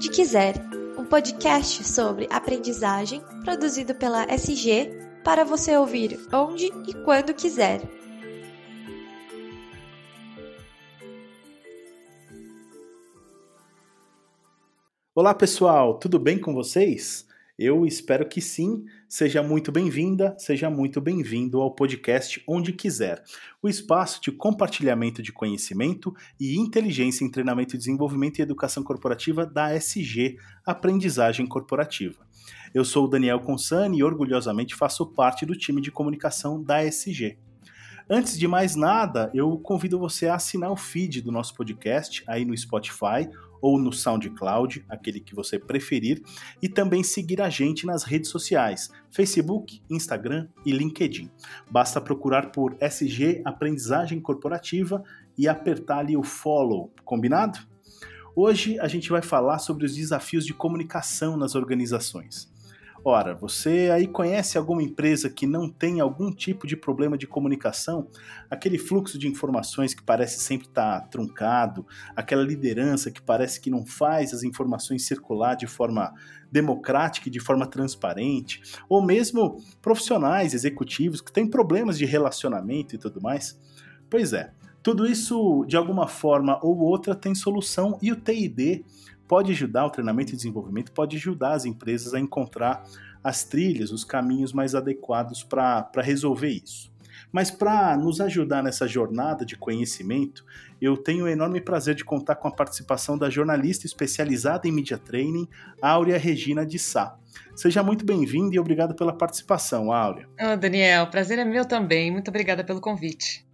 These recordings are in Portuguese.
Onde Quiser, um podcast sobre aprendizagem produzido pela SG para você ouvir onde e quando quiser. Olá pessoal, tudo bem com vocês? Eu espero que sim. Seja muito bem-vinda, seja muito bem-vindo ao podcast Onde Quiser, o espaço de compartilhamento de conhecimento e inteligência em treinamento, desenvolvimento e educação corporativa da SG, Aprendizagem Corporativa. Eu sou o Daniel Consani e orgulhosamente faço parte do time de comunicação da SG. Antes de mais nada, eu convido você a assinar o feed do nosso podcast aí no Spotify ou no SoundCloud, aquele que você preferir, e também seguir a gente nas redes sociais, Facebook, Instagram e LinkedIn. Basta procurar por SG Aprendizagem Corporativa e apertar ali o follow, combinado? Hoje a gente vai falar sobre os desafios de comunicação nas organizações. Ora, você aí conhece alguma empresa que não tem algum tipo de problema de comunicação? Aquele fluxo de informações que parece sempre estar tá truncado, aquela liderança que parece que não faz as informações circular de forma democrática e de forma transparente, ou mesmo profissionais, executivos que têm problemas de relacionamento e tudo mais? Pois é, tudo isso de alguma forma ou outra tem solução e o TID pode ajudar o treinamento e desenvolvimento, pode ajudar as empresas a encontrar as trilhas, os caminhos mais adequados para resolver isso. Mas para nos ajudar nessa jornada de conhecimento, eu tenho o enorme prazer de contar com a participação da jornalista especializada em media training, Áurea Regina de Sá. Seja muito bem-vinda e obrigado pela participação, Áurea. Oh, Daniel, prazer é meu também. Muito obrigada pelo convite.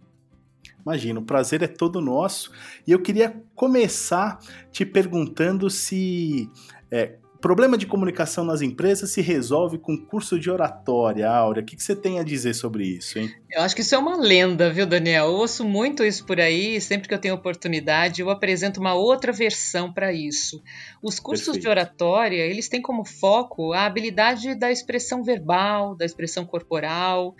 Imagina, o prazer é todo nosso. E eu queria começar te perguntando se é, problema de comunicação nas empresas se resolve com curso de oratória, Áurea. O que, que, você tem a dizer sobre isso, hein? Eu acho que isso é uma lenda, viu, Daniel? Eu ouço muito isso por aí, sempre que eu tenho oportunidade, eu apresento uma outra versão para isso. Os cursos Perfeito. de oratória, eles têm como foco a habilidade da expressão verbal, da expressão corporal,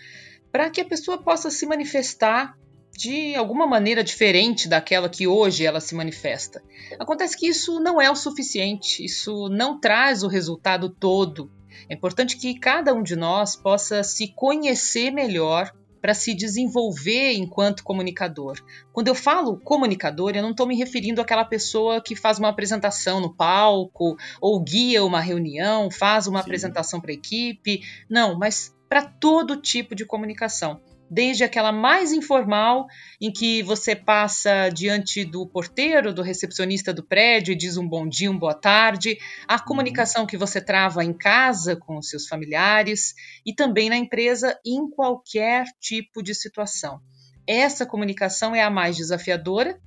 para que a pessoa possa se manifestar de alguma maneira diferente daquela que hoje ela se manifesta. Acontece que isso não é o suficiente, isso não traz o resultado todo. É importante que cada um de nós possa se conhecer melhor para se desenvolver enquanto comunicador. Quando eu falo comunicador, eu não estou me referindo àquela pessoa que faz uma apresentação no palco, ou guia uma reunião, faz uma Sim. apresentação para a equipe. Não, mas para todo tipo de comunicação desde aquela mais informal, em que você passa diante do porteiro, do recepcionista do prédio e diz um bom dia, uma boa tarde, a uhum. comunicação que você trava em casa com os seus familiares e também na empresa em qualquer tipo de situação. Essa comunicação é a mais desafiadora,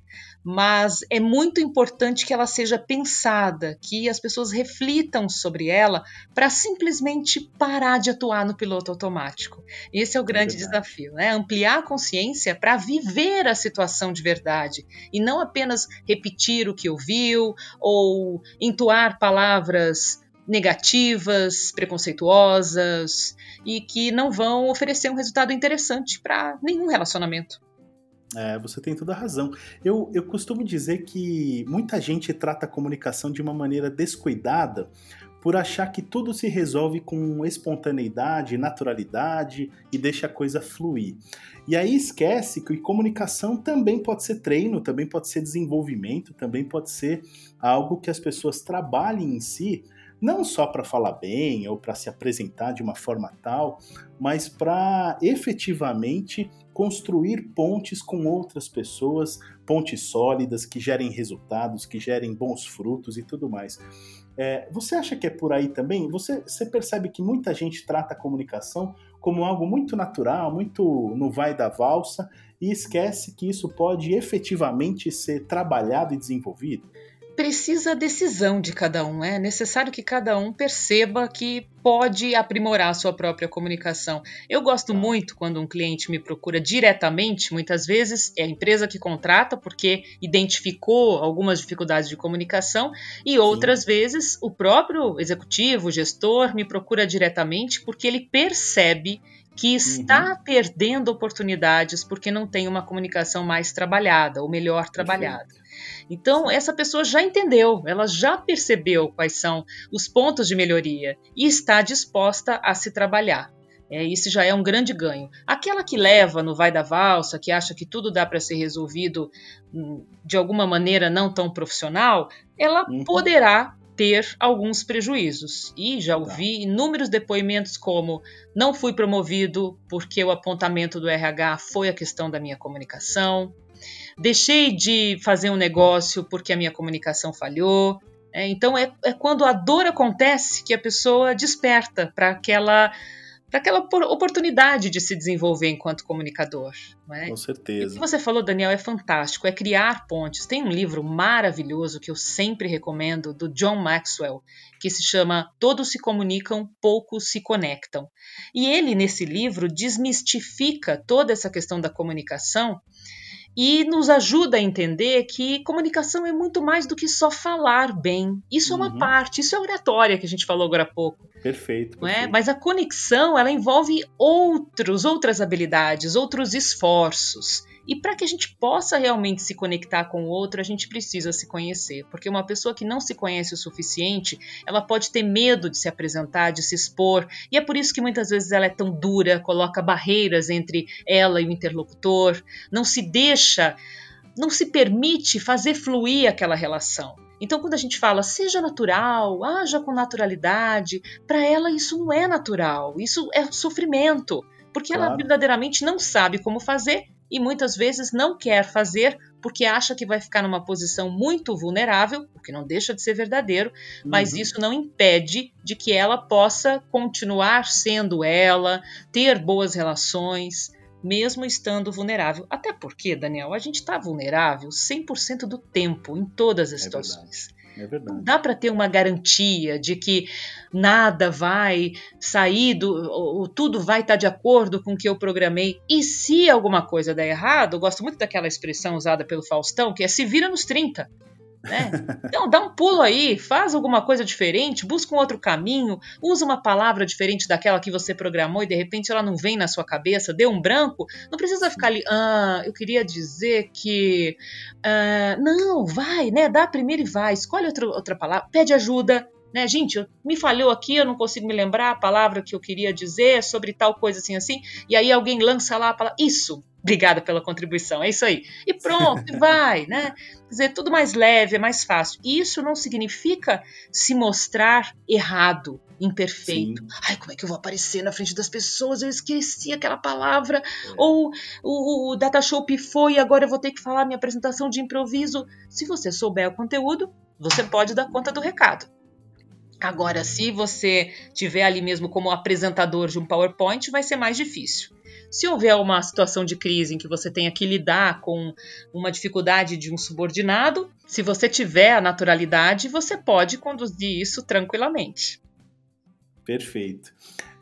mas é muito importante que ela seja pensada, que as pessoas reflitam sobre ela para simplesmente parar de atuar no piloto automático. Esse é o é grande é desafio, né? Ampliar a consciência para viver a situação de verdade e não apenas repetir o que ouviu ou entoar palavras negativas, preconceituosas e que não vão oferecer um resultado interessante para nenhum relacionamento. É, você tem toda a razão. Eu, eu costumo dizer que muita gente trata a comunicação de uma maneira descuidada por achar que tudo se resolve com espontaneidade, naturalidade e deixa a coisa fluir. E aí esquece que comunicação também pode ser treino, também pode ser desenvolvimento, também pode ser algo que as pessoas trabalhem em si não só para falar bem ou para se apresentar de uma forma tal, mas para efetivamente construir pontes com outras pessoas, pontes sólidas que gerem resultados, que gerem bons frutos e tudo mais. É, você acha que é por aí também? Você, você percebe que muita gente trata a comunicação como algo muito natural, muito no vai da valsa, e esquece que isso pode efetivamente ser trabalhado e desenvolvido? Precisa a decisão de cada um. É necessário que cada um perceba que pode aprimorar a sua própria comunicação. Eu gosto muito quando um cliente me procura diretamente, muitas vezes é a empresa que contrata porque identificou algumas dificuldades de comunicação, e outras Sim. vezes o próprio executivo, o gestor, me procura diretamente porque ele percebe que está uhum. perdendo oportunidades porque não tem uma comunicação mais trabalhada ou melhor trabalhada. Então, essa pessoa já entendeu, ela já percebeu quais são os pontos de melhoria e está disposta a se trabalhar. É, isso já é um grande ganho. Aquela que leva no vai da valsa, que acha que tudo dá para ser resolvido hum, de alguma maneira não tão profissional, ela uhum. poderá ter alguns prejuízos. E já tá. ouvi inúmeros depoimentos como não fui promovido porque o apontamento do RH foi a questão da minha comunicação, deixei de fazer um negócio porque a minha comunicação falhou. É, então é, é quando a dor acontece que a pessoa desperta para aquela para aquela oportunidade de se desenvolver enquanto comunicador. É? Com certeza. o que você falou, Daniel, é fantástico, é criar pontes. Tem um livro maravilhoso que eu sempre recomendo, do John Maxwell, que se chama Todos se comunicam, poucos se conectam. E ele, nesse livro, desmistifica toda essa questão da comunicação e nos ajuda a entender que comunicação é muito mais do que só falar bem. Isso uhum. é uma uhum. parte, isso é oratória que a gente falou agora há pouco. Perfeito. Não é? Mas a conexão, ela envolve outros, outras habilidades, outros esforços. E para que a gente possa realmente se conectar com o outro, a gente precisa se conhecer, porque uma pessoa que não se conhece o suficiente, ela pode ter medo de se apresentar, de se expor, e é por isso que muitas vezes ela é tão dura, coloca barreiras entre ela e o interlocutor, não se deixa, não se permite fazer fluir aquela relação. Então, quando a gente fala seja natural, haja com naturalidade, para ela isso não é natural, isso é sofrimento, porque claro. ela verdadeiramente não sabe como fazer e muitas vezes não quer fazer porque acha que vai ficar numa posição muito vulnerável, o que não deixa de ser verdadeiro, mas uhum. isso não impede de que ela possa continuar sendo ela, ter boas relações, mesmo estando vulnerável. Até porque, Daniel, a gente está vulnerável 100% do tempo, em todas as é situações. Verdade. É verdade. Dá para ter uma garantia de que nada vai sair do, ou, tudo vai estar tá de acordo com o que eu programei. E se alguma coisa der errado, eu gosto muito daquela expressão usada pelo Faustão, que é se vira nos 30. Né? Então dá um pulo aí, faz alguma coisa diferente, busca um outro caminho, usa uma palavra diferente daquela que você programou e de repente ela não vem na sua cabeça, deu um branco, não precisa ficar ali, ah, eu queria dizer que. Ah, não, vai, né? Dá primeiro e vai, escolhe outra, outra palavra, pede ajuda, né, gente, me falhou aqui, eu não consigo me lembrar a palavra que eu queria dizer sobre tal coisa assim assim, e aí alguém lança lá a palavra, isso, obrigada pela contribuição, é isso aí. E pronto, e vai, né? Quer dizer, tudo mais leve, é mais fácil. E isso não significa se mostrar errado, imperfeito. Sim. Ai, como é que eu vou aparecer na frente das pessoas? Eu esqueci aquela palavra. É. Ou o, o data show pifou e agora eu vou ter que falar minha apresentação de improviso. Se você souber o conteúdo, você pode dar conta do recado. Agora, se você tiver ali mesmo como apresentador de um PowerPoint, vai ser mais difícil. Se houver uma situação de crise em que você tenha que lidar com uma dificuldade de um subordinado, se você tiver a naturalidade, você pode conduzir isso tranquilamente. Perfeito.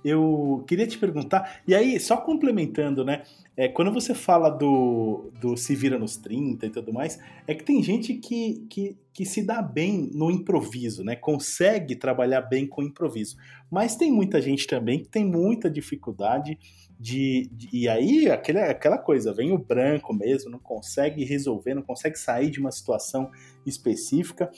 Eu queria te perguntar, e aí, só complementando, né? É, quando você fala do, do se vira nos 30 e tudo mais, é que tem gente que, que, que se dá bem no improviso, né? Consegue trabalhar bem com improviso. Mas tem muita gente também que tem muita dificuldade de, de, e aí aquele, aquela coisa, vem o branco mesmo, não consegue resolver, não consegue sair de uma situação específica.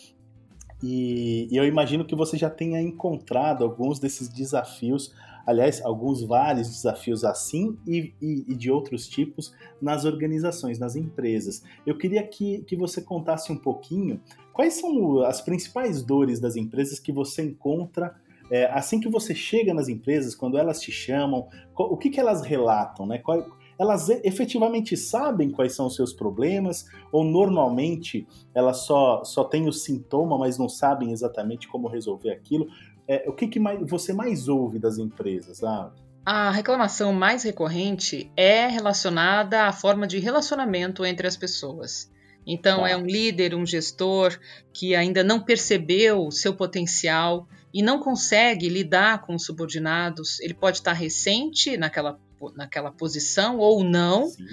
E, e eu imagino que você já tenha encontrado alguns desses desafios aliás, alguns vários desafios assim e, e, e, de outros tipos nas organizações, nas empresas. Eu queria que, que você contasse um pouquinho quais são as principais dores das empresas que você encontra é, assim que você chega nas empresas, quando elas te chamam, o que, que elas relatam, né? Qual, elas efetivamente sabem quais são os seus problemas ou normalmente elas só, só têm o sintoma, mas não sabem exatamente como resolver aquilo? é, o que, que mais, você mais ouve das empresas? Ah, a reclamação mais recorrente é relacionada à forma de relacionamento entre as pessoas. Então, é um líder, um gestor que ainda não percebeu o seu potencial e não consegue lidar com os subordinados. Ele pode estar recente naquela, naquela posição ou não. Sim.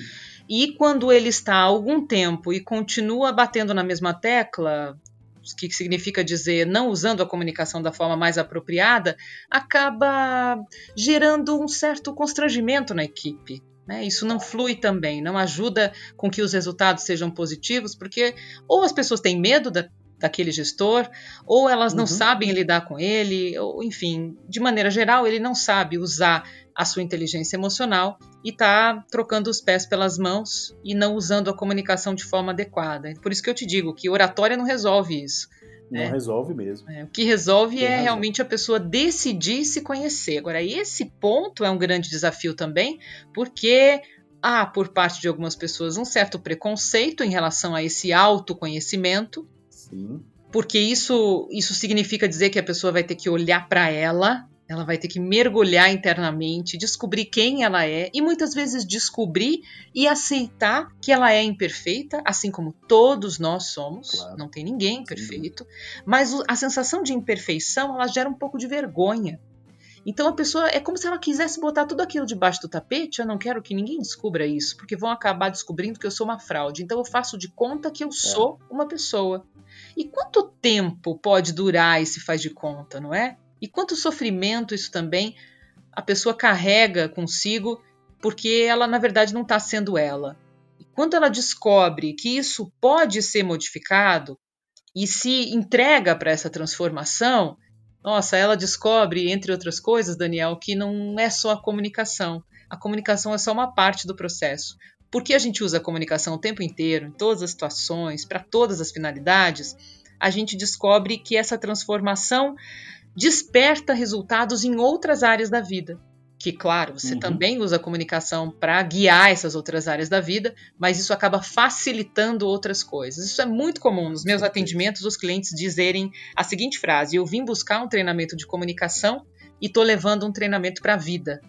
E quando ele está há algum tempo e continua batendo na mesma tecla, que significa dizer não usando a comunicação da forma mais apropriada, acaba gerando um certo constrangimento na equipe. Né? Isso não flui também, não ajuda com que os resultados sejam positivos, porque ou as pessoas têm medo da, daquele gestor, ou elas não uhum. sabem lidar com ele, ou enfim, de maneira geral, ele não sabe usar a sua inteligência emocional e está trocando os pés pelas mãos e não usando a comunicação de forma adequada. Por isso que eu te digo que oratória não resolve isso. Não é. resolve mesmo. É, o que resolve Tem é razão. realmente a pessoa decidir se conhecer. Agora, esse ponto é um grande desafio também, porque há, por parte de algumas pessoas, um certo preconceito em relação a esse autoconhecimento. Sim. Porque isso, isso significa dizer que a pessoa vai ter que olhar para ela ela vai ter que mergulhar internamente, descobrir quem ela é e muitas vezes descobrir e aceitar que ela é imperfeita, assim como todos nós somos. Claro. Não tem ninguém perfeito. Mas a sensação de imperfeição ela gera um pouco de vergonha. Então a pessoa é como se ela quisesse botar tudo aquilo debaixo do tapete. Eu não quero que ninguém descubra isso, porque vão acabar descobrindo que eu sou uma fraude. Então eu faço de conta que eu é. sou uma pessoa. E quanto tempo pode durar esse faz de conta, não é? E quanto sofrimento isso também a pessoa carrega consigo, porque ela na verdade não está sendo ela. E quando ela descobre que isso pode ser modificado e se entrega para essa transformação, nossa, ela descobre, entre outras coisas, Daniel, que não é só a comunicação. A comunicação é só uma parte do processo. Porque a gente usa a comunicação o tempo inteiro, em todas as situações, para todas as finalidades, a gente descobre que essa transformação desperta resultados em outras áreas da vida. Que, claro, você uhum. também usa a comunicação para guiar essas outras áreas da vida, mas isso acaba facilitando outras coisas. Isso é muito comum nos meus atendimentos, os clientes dizerem a seguinte frase: Eu vim buscar um treinamento de comunicação e estou levando um treinamento para a vida.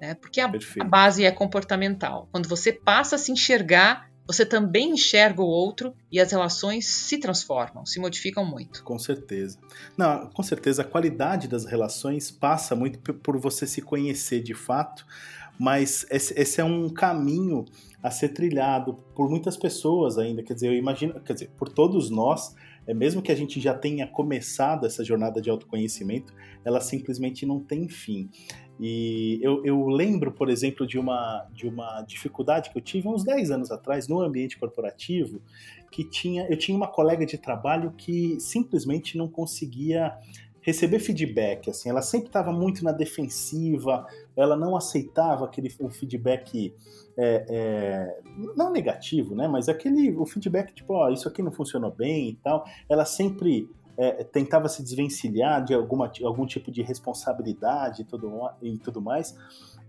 Né? Porque a, a base é comportamental. Quando você passa a se enxergar você também enxerga o outro e as relações se transformam, se modificam muito. Com certeza. Não, com certeza a qualidade das relações passa muito por você se conhecer de fato, mas esse, esse é um caminho a ser trilhado por muitas pessoas ainda. Quer dizer, eu imagino, quer dizer, por todos nós, é mesmo que a gente já tenha começado essa jornada de autoconhecimento, ela simplesmente não tem fim. E eu, eu, lembro, por exemplo, de uma, de uma dificuldade que eu tive uns 10 anos atrás no ambiente corporativo, que tinha, eu tinha uma colega de trabalho que simplesmente não conseguia receber feedback, assim, ela sempre estava muito na defensiva, ela não aceitava aquele o feedback é, é, não negativo, né, mas aquele o feedback tipo, ó, oh, isso aqui não funcionou bem e tal, ela sempre é, tentava se desvencilhar de alguma, algum tipo de responsabilidade e tudo, e tudo mais.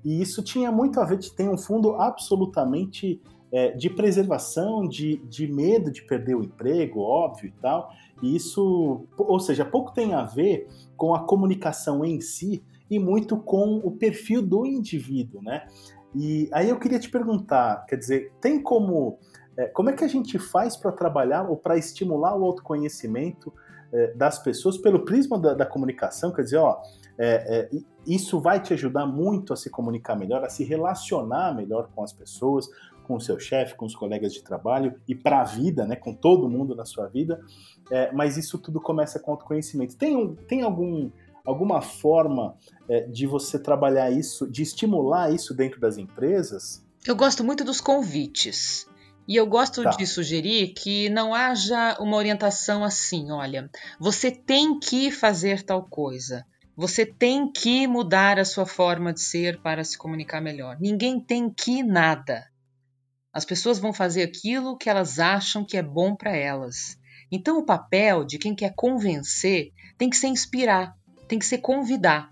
E isso tinha muito a ver, tem um fundo absolutamente é, de preservação, de, de medo de perder o emprego, óbvio e tal. E isso, ou seja, pouco tem a ver com a comunicação em si e muito com o perfil do indivíduo, né? E aí eu queria te perguntar, quer dizer, tem como é, como é que a gente faz para trabalhar ou para estimular o autoconhecimento é, das pessoas pelo prisma da, da, comunicação, quer dizer, ó, é, é, isso vai te ajudar muito a se comunicar melhor, a se relacionar melhor com as pessoas, com o seu chefe, com os colegas de trabalho e para a vida, né, com todo mundo na sua vida. É, mas isso tudo começa com autoconhecimento. Tem, um, tem algum, alguma forma é, de você trabalhar isso, de estimular isso dentro das empresas? Eu gosto muito dos convites. E eu gosto tá. de sugerir que não haja uma orientação assim: olha, você tem que fazer tal coisa. Você tem que mudar a sua forma de ser para se comunicar melhor. Ninguém tem que nada. As pessoas vão fazer aquilo que elas acham que é bom para elas. Então, o papel de quem quer convencer tem que ser inspirar, tem que ser convidar.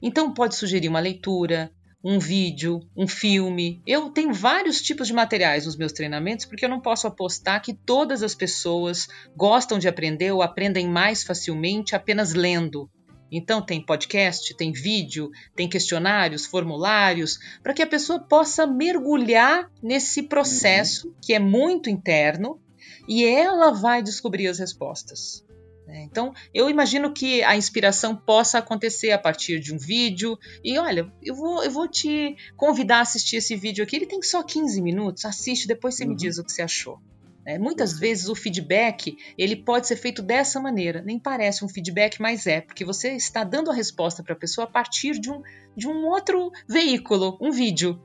Então, pode sugerir uma leitura, um vídeo, um filme. Eu tenho vários tipos de materiais nos meus treinamentos porque eu não posso apostar que todas as pessoas gostam de aprender ou aprendem mais facilmente apenas lendo. Então tem podcast, tem vídeo, tem questionários, formulários, para que a pessoa possa mergulhar nesse processo uhum. que é muito interno e ela vai descobrir as respostas. Né? Então, eu imagino que a inspiração possa acontecer a partir de um vídeo. E olha, eu vou, eu vou te convidar a assistir esse vídeo aqui. Ele tem só 15 minutos. Assiste, depois você uhum. me diz o que você achou. É, muitas vezes o feedback ele pode ser feito dessa maneira. Nem parece um feedback, mas é, porque você está dando a resposta para a pessoa a partir de um, de um outro veículo, um vídeo.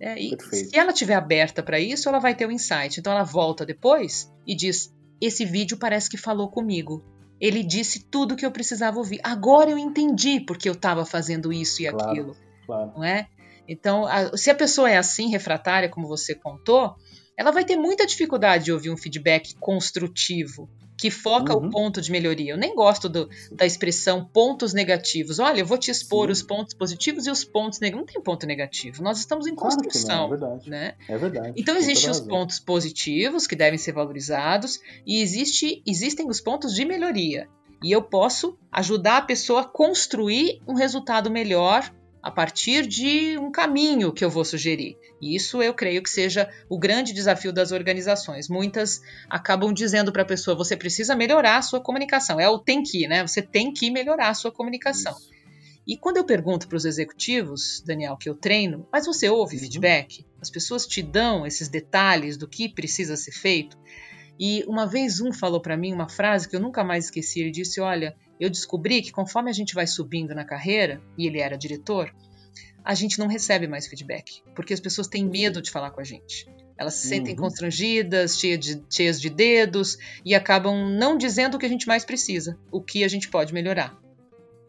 É, e se ela estiver aberta para isso, ela vai ter o um insight. Então ela volta depois e diz: Esse vídeo parece que falou comigo. Ele disse tudo que eu precisava ouvir. Agora eu entendi porque eu estava fazendo isso e claro, aquilo. Claro. Não é? Então, a, se a pessoa é assim, refratária, como você contou, ela vai ter muita dificuldade de ouvir um feedback construtivo que foca uhum. o ponto de melhoria. Eu nem gosto do, da expressão pontos negativos. Olha, eu vou te expor Sim. os pontos positivos e os pontos negativos. Não tem ponto negativo. Nós estamos em claro construção. Não, é verdade. Né? É verdade. Então existem os pontos positivos que devem ser valorizados e existe, existem os pontos de melhoria. E eu posso ajudar a pessoa a construir um resultado melhor a partir de um caminho que eu vou sugerir. E isso eu creio que seja o grande desafio das organizações. Muitas acabam dizendo para a pessoa: você precisa melhorar a sua comunicação. É o tem que, né? Você tem que melhorar a sua comunicação. Isso. E quando eu pergunto para os executivos, Daniel, que eu treino, mas você ouve uhum. feedback? As pessoas te dão esses detalhes do que precisa ser feito? E uma vez um falou para mim uma frase que eu nunca mais esqueci. Ele disse: Olha, eu descobri que conforme a gente vai subindo na carreira, e ele era diretor, a gente não recebe mais feedback, porque as pessoas têm medo de falar com a gente. Elas se sentem uhum. constrangidas, cheias de, cheias de dedos e acabam não dizendo o que a gente mais precisa, o que a gente pode melhorar.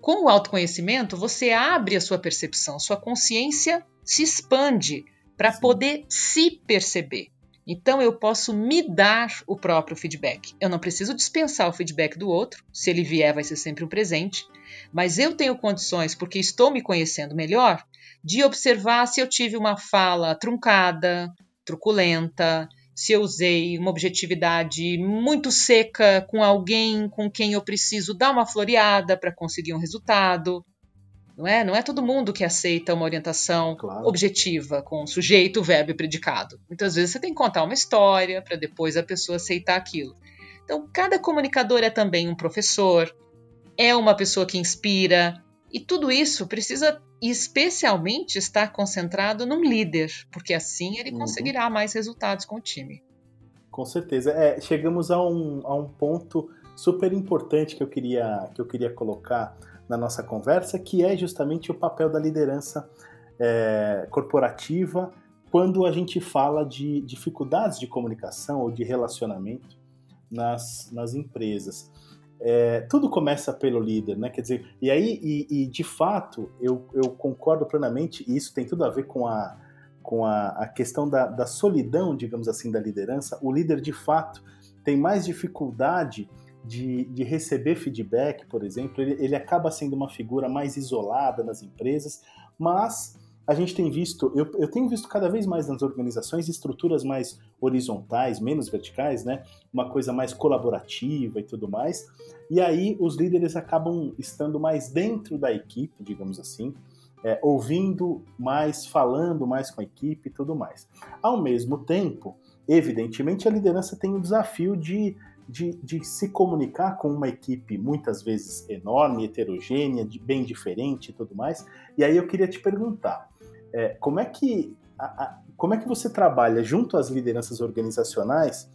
Com o autoconhecimento, você abre a sua percepção, sua consciência se expande para poder se perceber. Então eu posso me dar o próprio feedback. Eu não preciso dispensar o feedback do outro, se ele vier, vai ser sempre um presente, mas eu tenho condições, porque estou me conhecendo melhor, de observar se eu tive uma fala truncada, truculenta, se eu usei uma objetividade muito seca com alguém com quem eu preciso dar uma floreada para conseguir um resultado, não é? Não é todo mundo que aceita uma orientação claro. objetiva, com sujeito, verbo e predicado. Muitas vezes você tem que contar uma história para depois a pessoa aceitar aquilo. Então, cada comunicador é também um professor, é uma pessoa que inspira, e tudo isso precisa especialmente estar concentrado num líder, porque assim ele uhum. conseguirá mais resultados com o time. Com certeza. É, chegamos a um, a um ponto super importante que eu queria, que eu queria colocar na nossa conversa, que é justamente o papel da liderança é, corporativa quando a gente fala de dificuldades de comunicação ou de relacionamento nas, nas empresas. É, tudo começa pelo líder, né? Quer dizer, e aí, e, e, de fato, eu, eu concordo plenamente, e isso tem tudo a ver com a, com a, a questão da, da solidão, digamos assim, da liderança. O líder, de fato, tem mais dificuldade de, de receber feedback, por exemplo, ele, ele acaba sendo uma figura mais isolada nas empresas, mas a gente tem visto, eu, eu, tenho visto cada vez mais nas organizações estruturas mais horizontais, menos verticais, né? Uma coisa mais colaborativa e tudo mais. E aí os líderes acabam estando mais dentro da equipe, digamos assim, é, ouvindo mais, falando mais com a equipe e tudo mais. Ao mesmo tempo, evidentemente, a liderança tem o desafio de de, de, se comunicar com uma equipe muitas vezes enorme, heterogênea, de, bem diferente e tudo mais. E aí eu queria te perguntar, é, como é que a, a, como é que você trabalha junto às lideranças organizacionais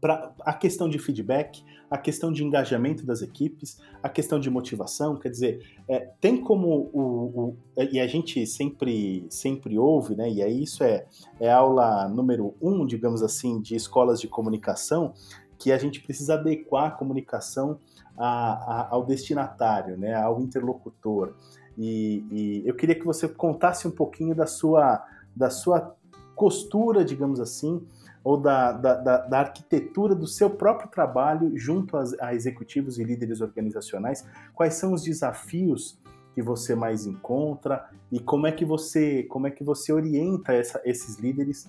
para a questão de feedback, a questão de engajamento das equipes, a questão de motivação, quer dizer, é, tem como o, o, e a gente sempre sempre ouve, né? E aí isso é, é aula número um, digamos assim, de escolas de comunicação, que a gente precisa adequar a comunicação a, a, ao destinatário, né, ao interlocutor. E, e, eu queria que você contasse um pouquinho da sua, da sua costura, digamos assim, ou da, da, da, da arquitetura do seu próprio trabalho junto a, a executivos e líderes organizacionais. Quais são os desafios que você mais encontra e como é que você, como é que você orienta essa, esses líderes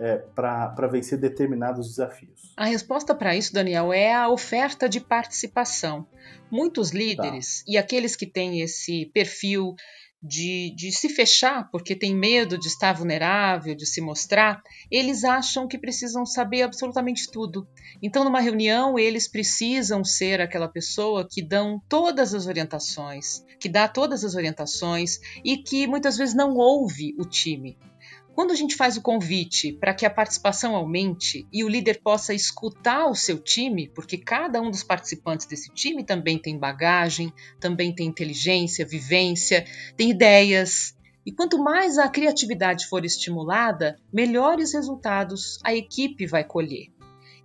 é, para vencer determinados desafios? A resposta para isso, Daniel, é a oferta de participação. Muitos líderes tá. e aqueles que têm esse perfil de, de, se fechar porque tem medo de estar vulnerável, de se mostrar, eles acham que precisam saber absolutamente tudo. Então, numa reunião, eles precisam ser aquela pessoa que dão todas as orientações, que dá todas as orientações e que muitas vezes não ouve o time. Quando a gente faz o convite para que a participação aumente e o líder possa escutar o seu time, porque cada um dos participantes desse time também tem bagagem, também tem inteligência, vivência, tem ideias, E quanto mais a criatividade for estimulada, melhores resultados a equipe vai colher.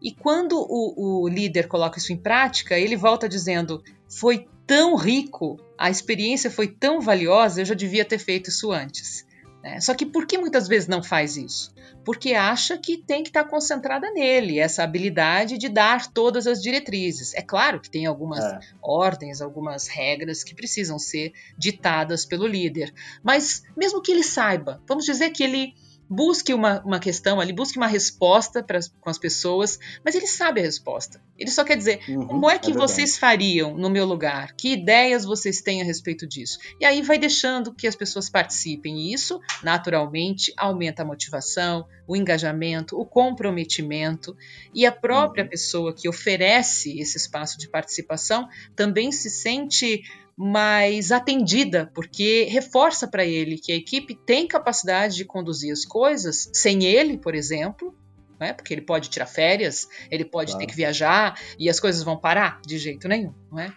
E quando o, o líder coloca isso em prática, ele volta dizendo: foi tão rico, a experiência foi tão valiosa, eu já devia ter feito isso antes. Né? Só que por que muitas vezes não faz isso? Porque acha que tem que estar concentrada nele, essa habilidade de dar todas as diretrizes. É claro que tem algumas é. ordens, algumas regras que precisam ser ditadas pelo líder. Mas mesmo que ele saiba, vamos dizer que ele busque uma, uma questão ali, busque uma resposta pra, com as pessoas, mas ele sabe a resposta. Ele só quer dizer, uhum, como é que é vocês fariam no meu lugar? Que ideias vocês têm a respeito disso? E aí vai deixando que as pessoas participem. E isso, naturalmente, aumenta a motivação, o engajamento, o comprometimento. E a própria uhum. pessoa que oferece esse espaço de participação também se sente mais atendida, porque reforça para ele que a equipe tem capacidade de conduzir as coisas sem ele, por exemplo, né? porque ele pode tirar férias, ele pode claro. ter que viajar e as coisas vão parar de jeito nenhum, não é?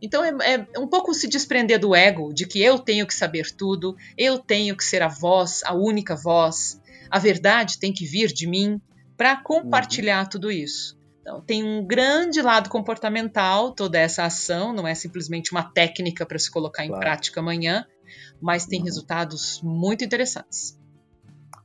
Então é, é, um pouco se desprender do ego, de que eu tenho que saber tudo, eu tenho que ser a voz, a única voz, a verdade tem que vir de mim para compartilhar uhum. tudo isso. Então, tem um grande lado comportamental toda essa ação, não é simplesmente uma técnica para se colocar em claro. prática amanhã, mas tem uhum. resultados muito interessantes.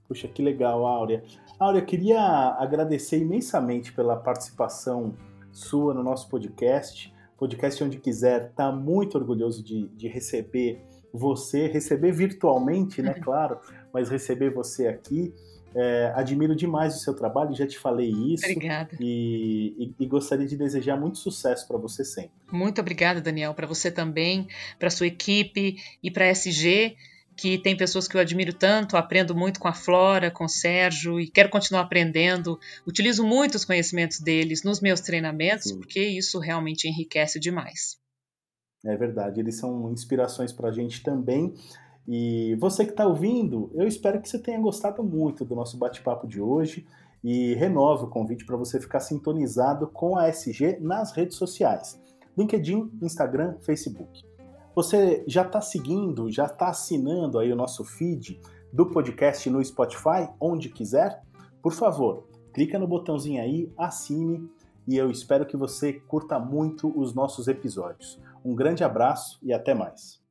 Puxa, que legal, Áurea. Áurea, queria agradecer imensamente pela participação sua no nosso podcast. Podcast Onde Quiser está muito orgulhoso de, de receber você, receber virtualmente, né, uhum. claro, mas receber você aqui. É, admiro demais o seu trabalho, já te falei isso. Obrigada. E, e, e gostaria de desejar muito sucesso para você sempre. Muito obrigada, Daniel, para você também, para sua equipe e para a SG, que tem pessoas que eu admiro tanto, aprendo muito com a Flora, com o Sérgio e quero continuar aprendendo. Utilizo muito os conhecimentos deles nos meus treinamentos, Sim. porque isso realmente enriquece demais. É verdade, eles são inspirações para a gente também. E você que está ouvindo, eu espero que você tenha gostado muito do nosso bate-papo de hoje e renove o convite para você ficar sintonizado com a SG nas redes sociais: LinkedIn, Instagram, Facebook. Você já está seguindo, já está assinando aí o nosso feed do podcast no Spotify, onde quiser? Por favor, clica no botãozinho aí, assine e eu espero que você curta muito os nossos episódios. Um grande abraço e até mais.